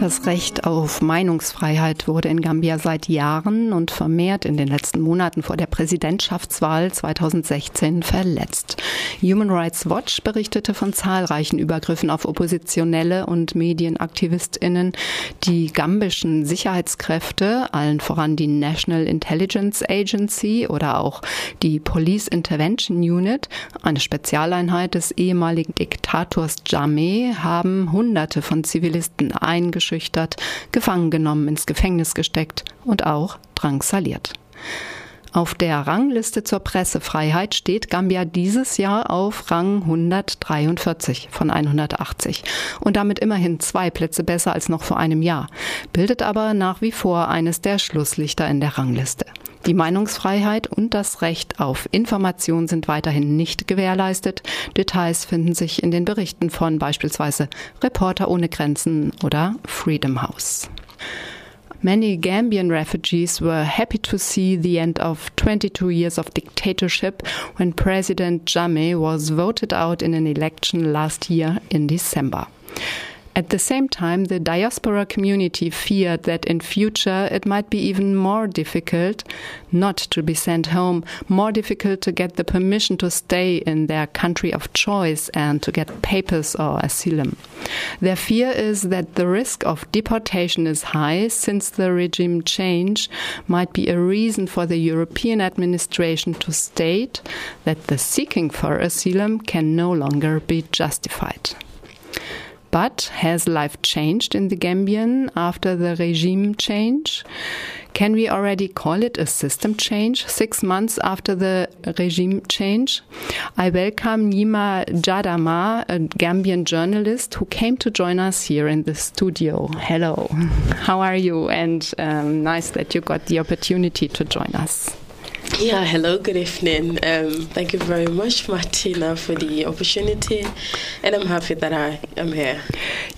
Das Recht auf Meinungsfreiheit wurde in Gambia seit Jahren und vermehrt in den letzten Monaten vor der Präsidentschaftswahl 2016 verletzt. Human Rights Watch berichtete von zahlreichen Übergriffen auf Oppositionelle und Medienaktivistinnen. Die gambischen Sicherheitskräfte, allen voran die National Intelligence Agency oder auch die Police Intervention Unit, eine Spezialeinheit des ehemaligen Diktators Jammeh, haben Hunderte von Zivilisten eingeschränkt eingeschüchtert, gefangen genommen, ins Gefängnis gesteckt und auch drangsaliert. Auf der Rangliste zur Pressefreiheit steht Gambia dieses Jahr auf Rang 143 von 180 und damit immerhin zwei Plätze besser als noch vor einem Jahr, bildet aber nach wie vor eines der Schlusslichter in der Rangliste. Die Meinungsfreiheit und das Recht auf Information sind weiterhin nicht gewährleistet. Details finden sich in den Berichten von beispielsweise Reporter ohne Grenzen oder Freedom House. Many Gambian refugees were happy to see the end of 22 years of dictatorship when President Jammeh was voted out in an election last year in December. At the same time, the diaspora community feared that in future it might be even more difficult not to be sent home, more difficult to get the permission to stay in their country of choice and to get papers or asylum. Their fear is that the risk of deportation is high since the regime change might be a reason for the European administration to state that the seeking for asylum can no longer be justified. But has life changed in the Gambian after the regime change? Can we already call it a system change six months after the regime change? I welcome Nyima Jadama, a Gambian journalist who came to join us here in the studio. Hello, how are you? And um, nice that you got the opportunity to join us. Yeah, hello, good evening. Um, thank you very much, Martina, for the opportunity, and I'm happy that I am here.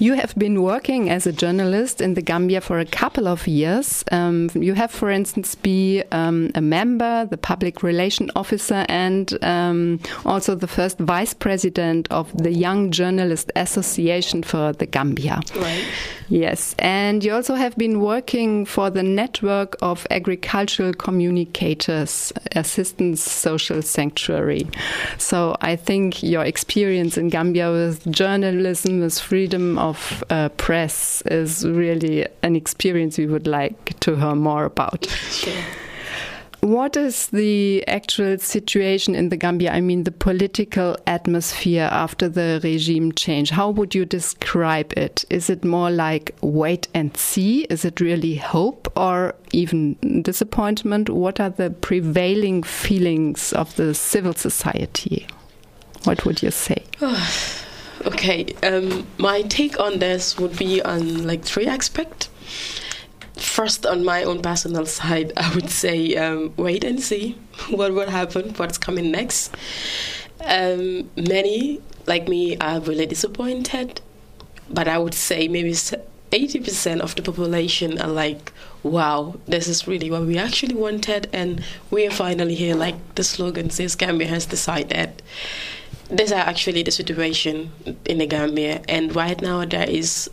You have been working as a journalist in the Gambia for a couple of years. Um, you have, for instance, been um, a member, the public relation officer, and um, also the first vice president of the Young Journalist Association for the Gambia. Right. Yes, and you also have been working for the network of agricultural communicators, Assistance Social Sanctuary. So I think your experience in Gambia with journalism, with freedom of uh, press, is really an experience we would like to hear more about. Sure. What is the actual situation in the Gambia? I mean, the political atmosphere after the regime change. How would you describe it? Is it more like wait and see? Is it really hope or even disappointment? What are the prevailing feelings of the civil society? What would you say? okay, um, my take on this would be on like three aspects first on my own personal side i would say um, wait and see what will happen what's coming next. Um, many like me are really disappointed but i would say maybe 80% of the population are like wow this is really what we actually wanted and we are finally here like the slogan says gambia has decided. These are actually the situation in the gambia and right now there is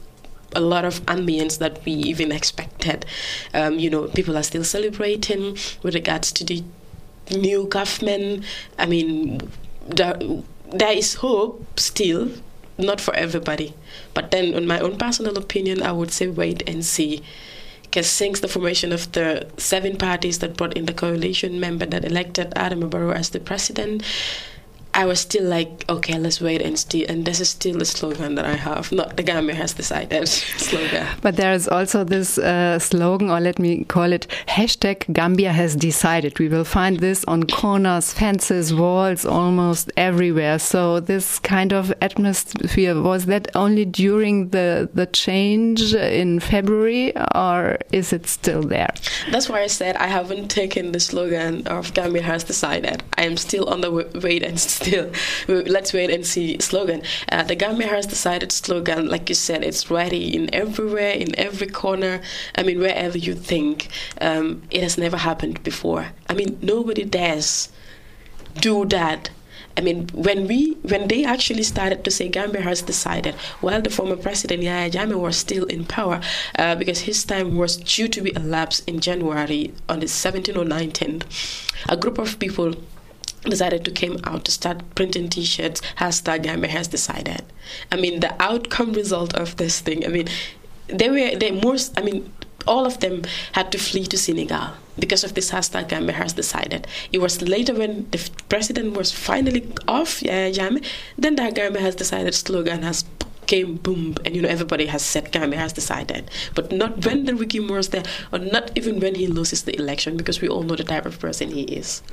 a lot of ambience that we even expected. Um, you know, people are still celebrating with regards to the new government. I mean, there, there is hope still, not for everybody. But then, in my own personal opinion, I would say wait and see. Because since the formation of the seven parties that brought in the coalition member that elected Adama Barrow as the president, I was still like, okay, let's wait and see. And this is still the slogan that I have. Not the Gambia has decided slogan. But there is also this uh, slogan, or let me call it hashtag Gambia has decided. We will find this on corners, fences, walls, almost everywhere. So this kind of atmosphere was that only during the the change in February, or is it still there? That's why I said I haven't taken the slogan of Gambia has decided. I am still on the wait and see still, let's wait and see slogan. Uh, the Gambia has decided slogan, like you said, it's ready in everywhere, in every corner. I mean, wherever you think. Um, it has never happened before. I mean, nobody dares do that. I mean, when we when they actually started to say Gambia has decided, while the former president Yahya Jammeh was still in power, uh, because his time was due to be elapsed in January on the 17th or 19th, a group of people decided to came out to start printing t-shirts hashtag Gambia has decided i mean the outcome result of this thing i mean they were they most i mean all of them had to flee to senegal because of this hashtag Gambia has decided. It was later when the president was finally off, yeah, Jammeh, then the Gambia has decided slogan has came boom, and you know everybody has said Gambia has decided, but not when the Ricky Moore's there, or not even when he loses the election, because we all know the type of person he is.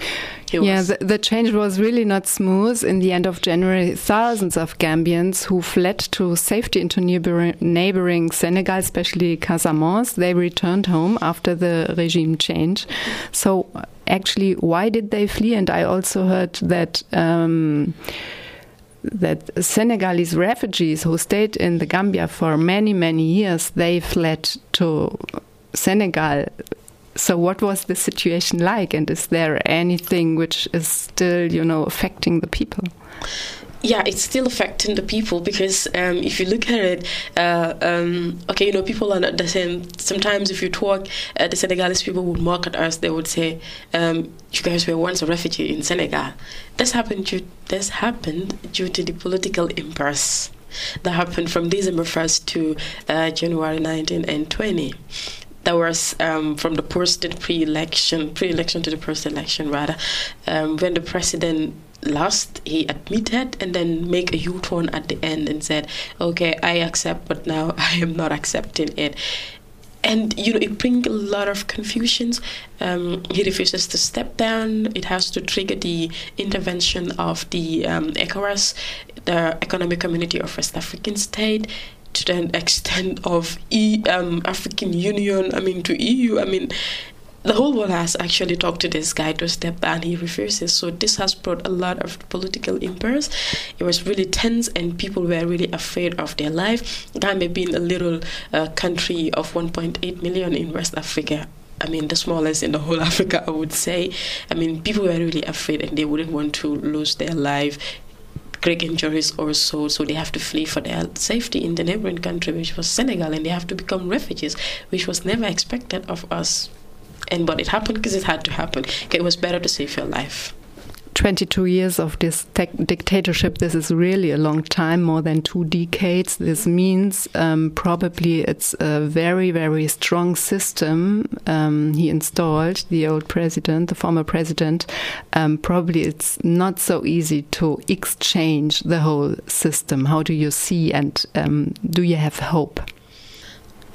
He yeah, the, the, change was really not smooth. In the end of January, thousands of Gambians who fled to safety into neighboring, neighboring Senegal, especially Casamance, they returned home after the regime change. So actually, why did they flee? And I also heard that. Um, that Senegalese refugees who stayed in the Gambia for many, many years, they fled to Senegal. So, what was the situation like, and is there anything which is still, you know, affecting the people? Yeah, it's still affecting the people because um, if you look at it, uh, um, okay, you know, people are not the same. Sometimes if you talk, uh, the Senegalese people would mock at us. They would say, um, "You guys were once a refugee in Senegal." This happened. Due, this happened due to the political impasse that happened from December first to uh, January 19 and 20 that was um, from the post pre-election, pre-election to the post-election rather, um, when the president lost, he admitted and then make a U-turn at the end and said, "Okay, I accept, but now I am not accepting it." And you know, it brings a lot of confusions. Um, he refuses to step down. It has to trigger the intervention of the um, ECOWAS, the Economic Community of West African State, to the extent of e, um, African Union. I mean, to EU. I mean, the whole world has actually talked to this guy to step down. He refuses. So this has brought a lot of political impasse. It was really tense, and people were really afraid of their life. Gambia being a little uh, country of 1.8 million in West Africa. I mean, the smallest in the whole Africa, I would say. I mean, people were really afraid and they wouldn't want to lose their life great injuries or so, so they have to flee for their safety in the neighboring country, which was Senegal, and they have to become refugees, which was never expected of us and but it happened because it had to happen. It was better to save your life. 22 years of this dictatorship, this is really a long time, more than two decades. This means um, probably it's a very, very strong system um, he installed, the old president, the former president. Um, probably it's not so easy to exchange the whole system. How do you see and um, do you have hope?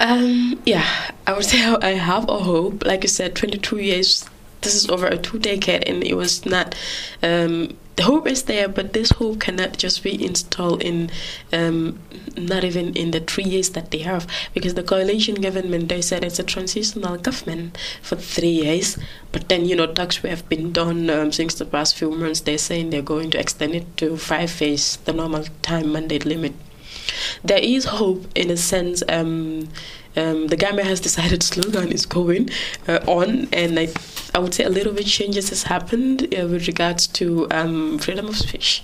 Um, yeah, I would say I have a hope. Like you said, 22 years. This is over a two decade, and it was not. Um, the hope is there, but this hope cannot just be installed in, um, not even in the three years that they have, because the coalition government they said it's a transitional government for three years, but then you know talks have been done um, since the past few months. They're saying they're going to extend it to five years, the normal time mandate limit there is hope in a sense. Um, um, the Gambia has decided slogan is going uh, on, and I, I would say a little bit changes has happened uh, with regards to um, freedom of speech.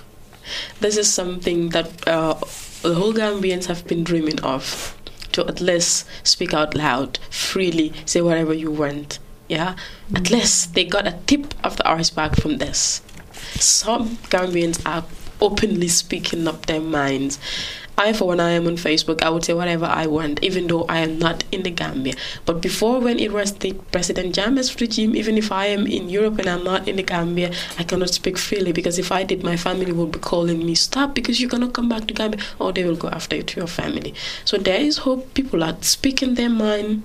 This is something that uh, the whole Gambians have been dreaming of to at least speak out loud, freely, say whatever you want. Yeah, mm-hmm. at least they got a tip of the iceberg from this. Some Gambians are openly speaking up their minds I, for when I am on Facebook, I would say whatever I want, even though I am not in the Gambia. But before, when it was the President Jammeh's regime, even if I am in Europe and I'm not in the Gambia, I cannot speak freely because if I did, my family would be calling me, stop because you cannot come back to Gambia, or they will go after you to your family. So there is hope. People are speaking their mind.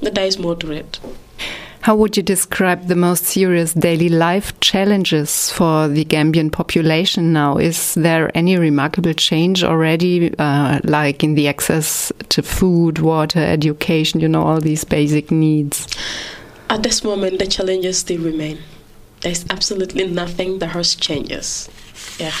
That there is more to it. How would you describe the most serious daily life challenges for the Gambian population now? Is there any remarkable change already, uh, like in the access to food, water, education, you know, all these basic needs? At this moment, the challenges still remain. There's absolutely nothing that has changes. Yeah.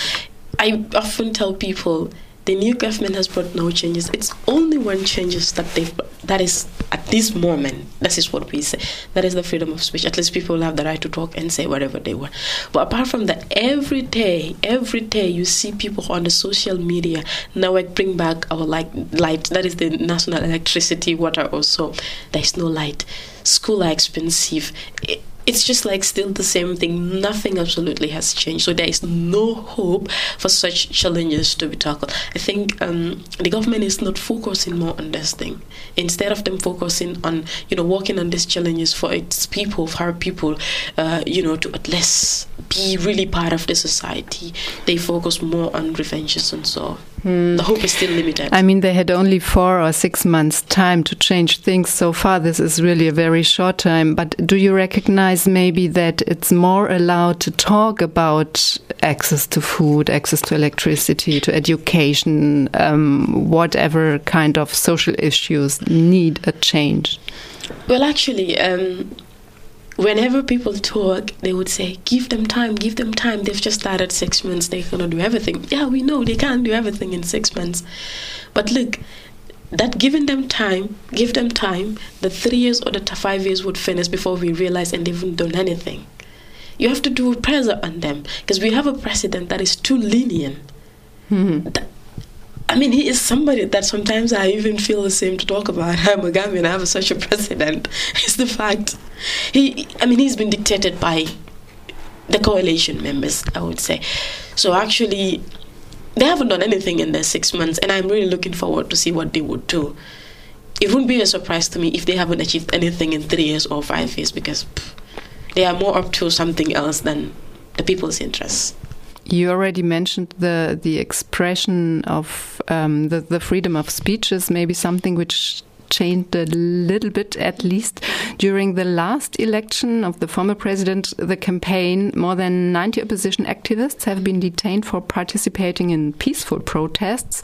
I often tell people the new government has brought no changes. It's only one changes that they've that is at this moment, this is what we say. That is the freedom of speech. At least people have the right to talk and say whatever they want. But apart from that, every day, every day you see people on the social media now I bring back our light light. That is the national electricity, water also. There is no light. School are expensive. It, it's just like still the same thing. Nothing absolutely has changed. So there is no hope for such challenges to be tackled. I think um, the government is not focusing more on this thing. Instead of them focusing on, you know, working on these challenges for its people, for our people, uh, you know, to at least be really part of the society, they focus more on revenges and so Hmm. The hope is still limited. I mean, they had only four or six months' time to change things so far. This is really a very short time. But do you recognize maybe that it's more allowed to talk about access to food, access to electricity, to education, um, whatever kind of social issues need a change? Well, actually, um, whenever people talk, they would say, give them time, give them time. They've just started six months, they cannot do everything. Yeah, we know they can't do everything in six months. But look, that giving them time, give them time, the three years or the five years would finish before we realize and they haven't done anything. You have to do pressure on them because we have a president that is too lenient. Mm-hmm. That, I mean, he is somebody that sometimes I even feel the same to talk about. I'm a Gambian, I have such a president. It's the fact. He, I mean, he's been dictated by the coalition members, I would say. So actually, they haven't done anything in their six months, and I'm really looking forward to see what they would do. It wouldn't be a surprise to me if they haven't achieved anything in three years or five years because pff, they are more up to something else than the people's interests. You already mentioned the the expression of um, the the freedom of speech is maybe something which changed a little bit, at least during the last election of the former president, the campaign. More than 90 opposition activists have been detained for participating in peaceful protests.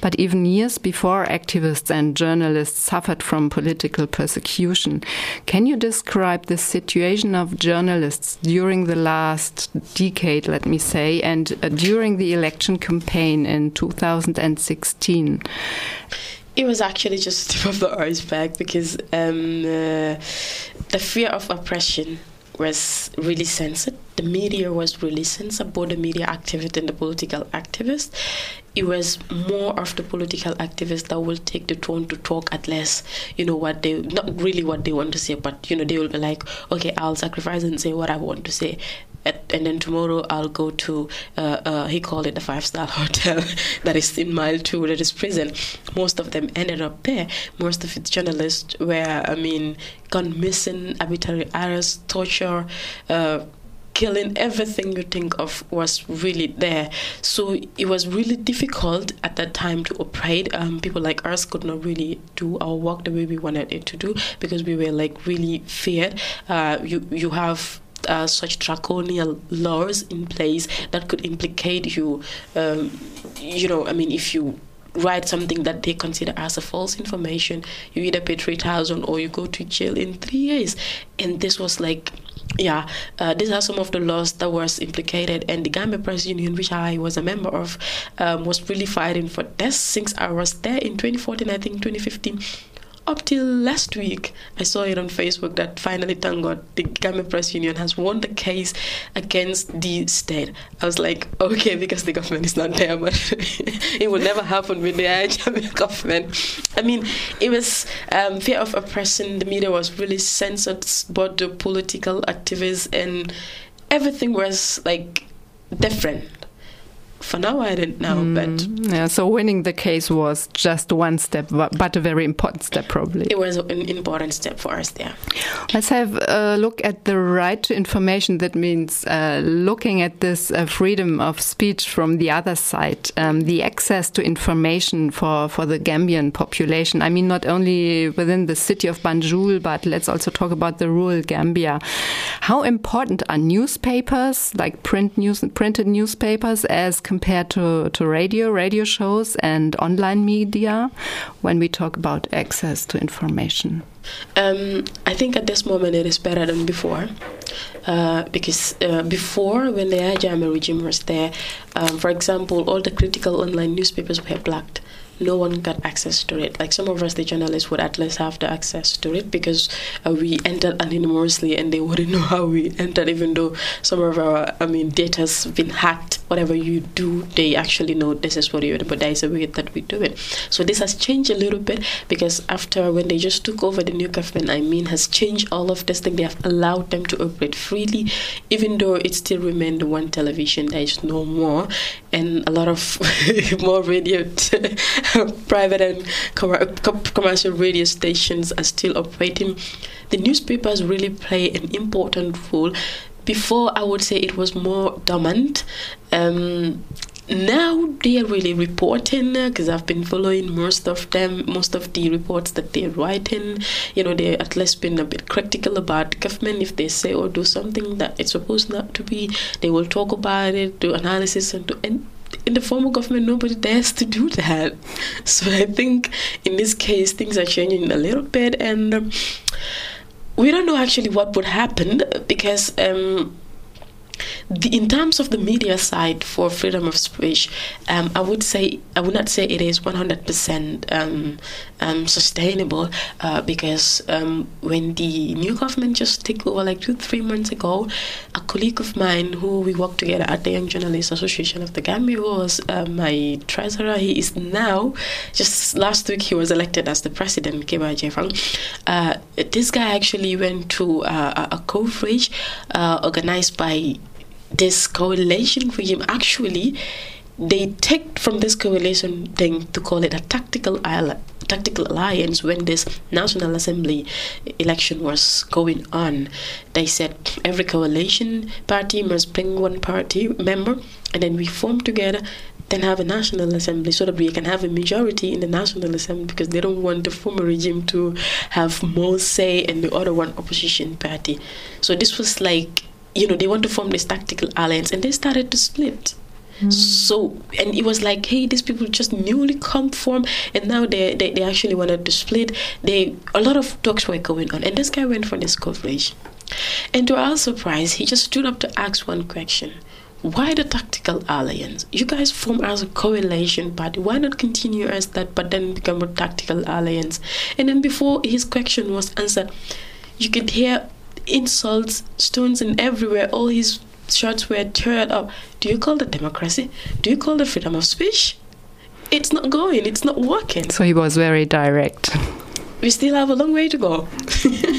But even years before, activists and journalists suffered from political persecution. Can you describe the situation of journalists during the last decade, let me say, and uh, during the election campaign in 2016? It was actually just tip of the iceberg because um, uh, the fear of oppression was really censored. The media was really censored, both the media activist and the political activist. It was more of the political activists that will take the tone to talk at less, you know, what they, not really what they want to say, but, you know, they will be like, okay, I'll sacrifice and say what I want to say and then tomorrow I'll go to uh, uh, he called it the five star hotel that is in mile two that is prison. Most of them ended up there. Most of its journalists were I mean gone missing, arbitrary arrest, torture. Uh, killing everything you think of was really there so it was really difficult at that time to operate um, people like us could not really do our work the way we wanted it to do because we were like really feared uh, you you have uh, such draconian laws in place that could implicate you. Um, you know, I mean, if you write something that they consider as a false information, you either pay 3000 or you go to jail in three years. And this was like, yeah, uh, these are some of the laws that was implicated. And the Gambia Press Union, which I was a member of, um, was really fighting for this since I was there in 2014, I think 2015 up till last week, I saw it on Facebook that finally, thank God, the Gambia Press Union has won the case against the state. I was like, okay, because the government is not there, but it will never happen with the Gambia government. I mean, it was um, fear of oppression. The media was really censored, but the political activists and everything was like different for now I didn't know, mm, but yeah. So winning the case was just one step, but a very important step, probably. It was an important step for us. Yeah. Let's have a look at the right to information. That means uh, looking at this uh, freedom of speech from the other side, um, the access to information for for the Gambian population. I mean, not only within the city of Banjul, but let's also talk about the rural Gambia. How important are newspapers, like print news, printed newspapers, as compared to, to radio, radio shows, and online media when we talk about access to information? Um, I think at this moment it is better than before. Uh, because uh, before, when the Ajame regime was there, um, for example, all the critical online newspapers were blocked no one got access to it. Like some of us, the journalists, would at least have the access to it because uh, we entered anonymously and they wouldn't know how we entered, even though some of our, I mean, data's been hacked. Whatever you do, they actually know this is what you're doing, but there is a way that we do it. So this has changed a little bit because after when they just took over the new government, I mean, has changed all of this thing. They have allowed them to operate freely, even though it still remained one television. There is no more, and a lot of more radio, private and commercial radio stations are still operating. The newspapers really play an important role. Before, I would say it was more dominant. Um, now they are really reporting because I've been following most of them, most of the reports that they're writing. You know, they're at least been a bit critical about government. If they say or do something that it's supposed not to be, they will talk about it, do analysis, and do. And in the former government, nobody dares to do that. So I think in this case, things are changing a little bit, and um, we don't know actually what would happen because. Um, the, in terms of the media side for freedom of speech, um, I would say I would not say it is 100% um, um, sustainable uh, because um, when the new government just took over like two three months ago, a colleague of mine who we worked together at the Young Journalists Association of the Gambia who was uh, my treasurer. He is now just last week he was elected as the president. Kebba Jeffang. Uh, this guy actually went to uh, a coverage uh, organized by this coalition regime actually they take from this coalition thing to call it a tactical tactical alliance when this national assembly election was going on. They said every coalition party must bring one party member and then we form together then have a national assembly so that we can have a majority in the national assembly because they don't want the former regime to have more say and the other one opposition party. So this was like you know, they want to form this tactical alliance and they started to split. Mm. So and it was like, hey, these people just newly come from, and now they, they they actually wanted to split. They a lot of talks were going on, and this guy went for this coverage, and to our surprise, he just stood up to ask one question: Why the tactical alliance? You guys form as a coalition party. Why not continue as that, but then become a tactical alliance? And then before his question was answered, you could hear insults, stones, and everywhere. All his shots were teared up. Do you call that democracy? Do you call that freedom of speech? It's not going. It's not working. So he was very direct. We still have a long way to go.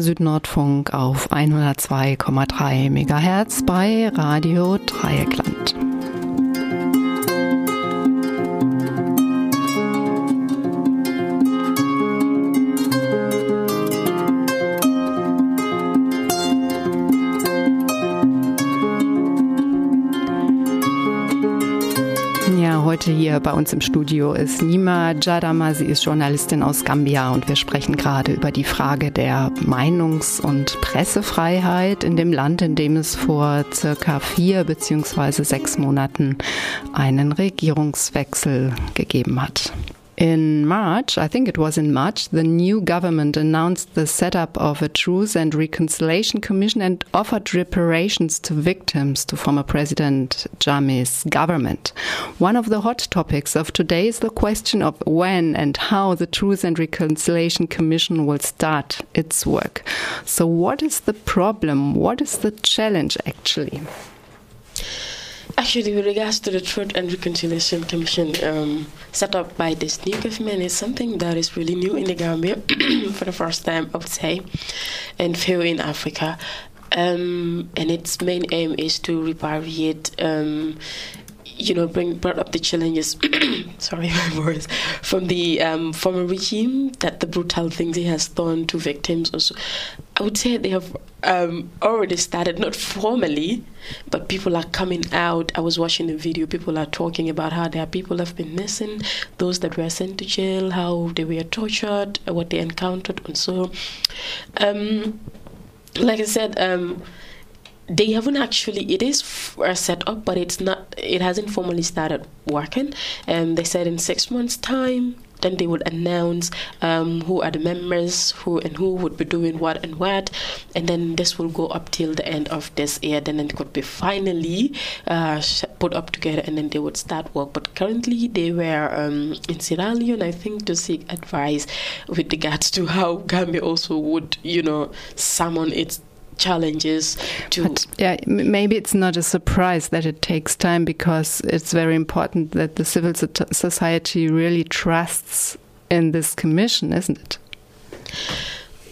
Südnordfunk auf 102,3 MHz bei Radio Dreieckland. Heute hier bei uns im Studio ist Nima Jadama. Sie ist Journalistin aus Gambia und wir sprechen gerade über die Frage der Meinungs- und Pressefreiheit in dem Land, in dem es vor circa vier beziehungsweise sechs Monaten einen Regierungswechsel gegeben hat. In March, I think it was in March, the new government announced the setup of a Truth and Reconciliation Commission and offered reparations to victims to former President Jammeh's government. One of the hot topics of today is the question of when and how the Truth and Reconciliation Commission will start its work. So, what is the problem? What is the challenge actually? Actually, with regards to the Truth and Reconciliation Commission um, set up by this new government, is something that is really new in the Gambia for the first time, I would say, and few in Africa. Um, and its main aim is to repatriate um, you know, bring brought up the challenges. sorry, my voice from the um, former regime that the brutal things he has done to victims. Also, I would say they have um, already started, not formally, but people are coming out. I was watching the video. People are talking about how there are people have been missing, those that were sent to jail, how they were tortured, what they encountered, and so. Um, like I said. Um, they haven't actually it is set up but it's not it hasn't formally started working. And they said in six months time then they would announce um, who are the members who and who would be doing what and what and then this will go up till the end of this year. Then it could be finally uh, put up together and then they would start work. But currently they were um, in Sierra Leone I think to seek advice with regards to how Gambia also would you know summon its challenges to but, yeah maybe it's not a surprise that it takes time because it's very important that the civil society really trusts in this commission isn't it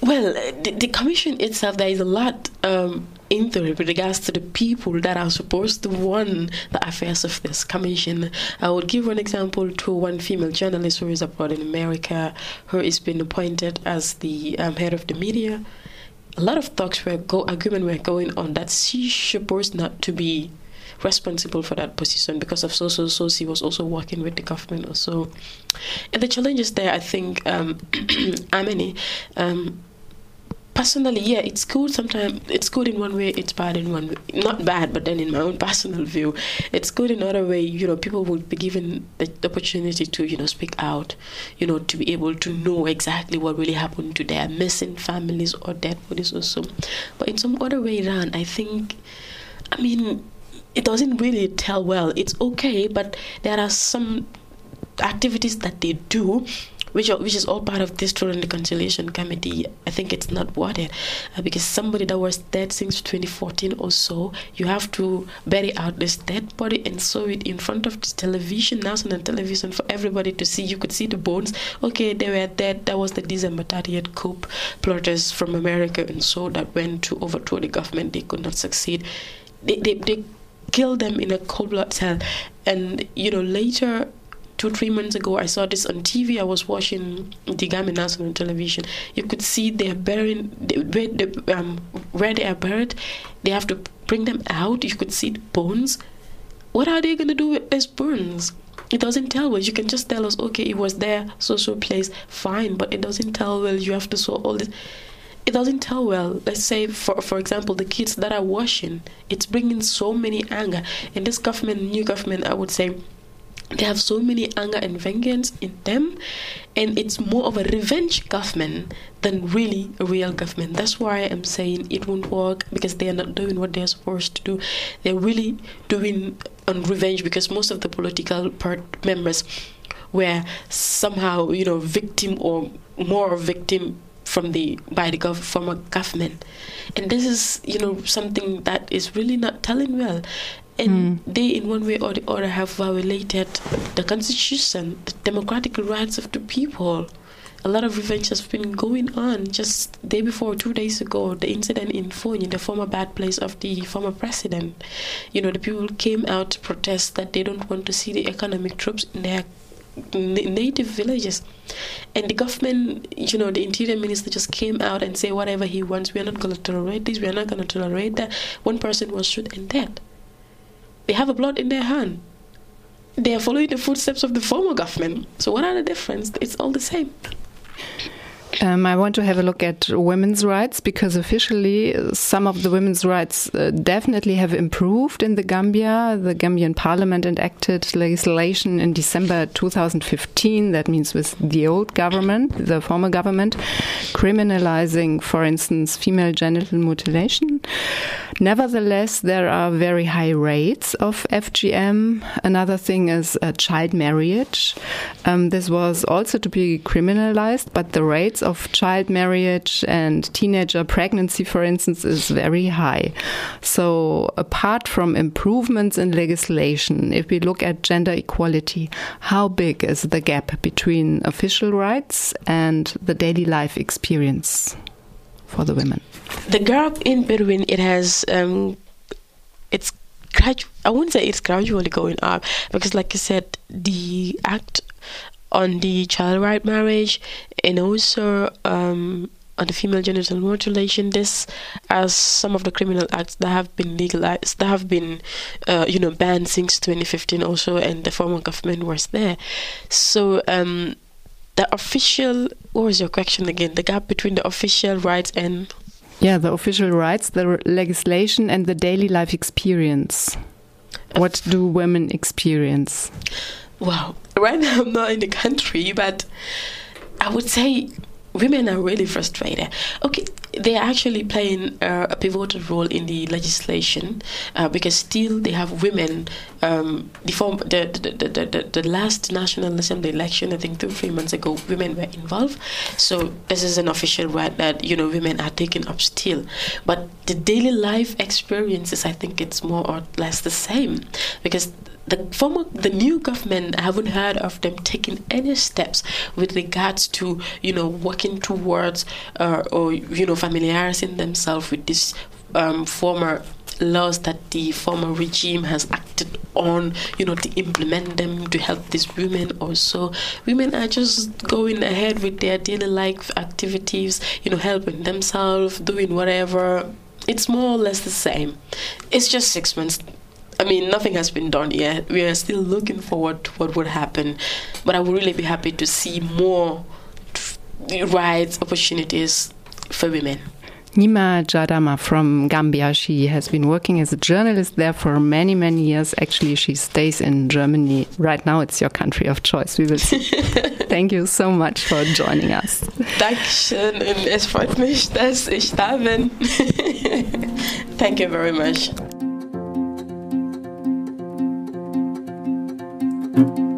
well the, the commission itself there is a lot um, into it with regards to the people that are supposed to run the affairs of this commission. I would give one example to one female journalist who is abroad in America, who is being appointed as the um, head of the media a lot of talks were go argument were going on that she supposed not to be responsible for that position because of so so so she was also working with the government also. And the challenges there i think um many um personally, yeah, it's good. Sometimes it's good in one way, it's bad in one way. Not bad, but then in my own personal view, it's good in another way. You know, people would be given the opportunity to, you know, speak out, you know, to be able to know exactly what really happened to their missing families or dead bodies or so. But in some other way around, I think, I mean, it doesn't really tell well. It's okay, but there are some activities that they do which which is all part of this Truth and Reconciliation Committee. I think it's not worth it uh, because somebody that was dead since 2014 or so, you have to bury out this dead body and show it in front of the television, national television, for everybody to see. You could see the bones. Okay, they were dead. That was the December 30th coup plotters from America and so that went to overthrow the government. They could not succeed. They, they, they killed them in a cold blood cell. And, you know, later two three months ago i saw this on tv i was watching the Gambia national television. You could see they're burying where, the, um, where they are buried. They have to bring them out. You could see the bones. What are they going to do with these bones? It doesn't tell well. You can just tell us okay it was there so so place. Fine but it doesn't tell well. You have to show all this. It doesn't tell well. Let's say, for for example, the kids that are washing, it's bringing so many anger. And this government, new government, I would say, they have so many anger and vengeance in them and it's more of a revenge government than really a real government. That's why i'm saying it won't work because they are not doing what they're supposed to do. They're really doing on revenge because most of the political part members were somehow you know victim or more victim from the by the gov- former government. And this is you know something that is really not telling well and mm. they in one way or the other have violated the constitution the democratic rights of the people. A lot of revenge has been going on. Just day before two days ago the incident in Foni, the former bad place of the former president. You know the people came out to protest that they don't want to see the ECOMIG troops in their native villages. And the government you know the interior minister just came out and say whatever he wants. We are not going to tolerate this. We are not going to tolerate that. One person was shot and dead they have a blood in their hand. They are following the footsteps of the former government. So what are the difference? It's all the same. Um, I want to have a look at women's rights because officially some of the women's rights uh, definitely have improved in the Gambia. The Gambian parliament enacted legislation in December 2015, that means with the old government, the former government, criminalizing, for instance, female genital mutilation. Nevertheless, there are very high rates of FGM. Another thing is uh, child marriage. Um, this was also to be criminalized, but the rates of child marriage and teenager pregnancy, for instance, is very high. So, apart from improvements in legislation, if we look at gender equality, how big is the gap between official rights and the daily life experience for the women? The gap in between it has um, it's gradu- I wouldn't say it's gradually going up because, like I said, the act on the child right marriage and also um, on the female genital mutilation this as some of the criminal acts that have been legalized that have been uh, you know banned since 2015 also and the former government was there. So um, the official what was your question again? The gap between the official rights and yeah the official rights the legislation and the daily life experience. What do women experience? Wow. Right now, I'm not in the country, but I would say women are really frustrated. Okay, they are actually playing uh, a pivotal role in the legislation uh, because still they have women. Um, the, the, the, the, the, the last National Assembly election, I think two three months ago, women were involved. So this is an official right that you know women are taking up still. But the daily life experiences, I think it's more or less the same because the former the new government I haven't heard of them taking any steps with regards to you know working towards uh, or you know familiarizing themselves with this um, former laws that the former regime has acted on you know to implement them to help these women also. Women are just going ahead with their daily life activities you know helping themselves doing whatever. It's more or less the same. It's just six months I mean, nothing has been done yet. We are still looking forward to what would happen. But I would really be happy to see more rights, opportunities for women. Nyima Jadama from Gambia. She has been working as a journalist there for many, many years. Actually, she stays in Germany. Right now, it's your country of choice. We will see. Thank you so much for joining us. Dankeschön es freut mich, dass ich da bin. Thank you very much. Thank you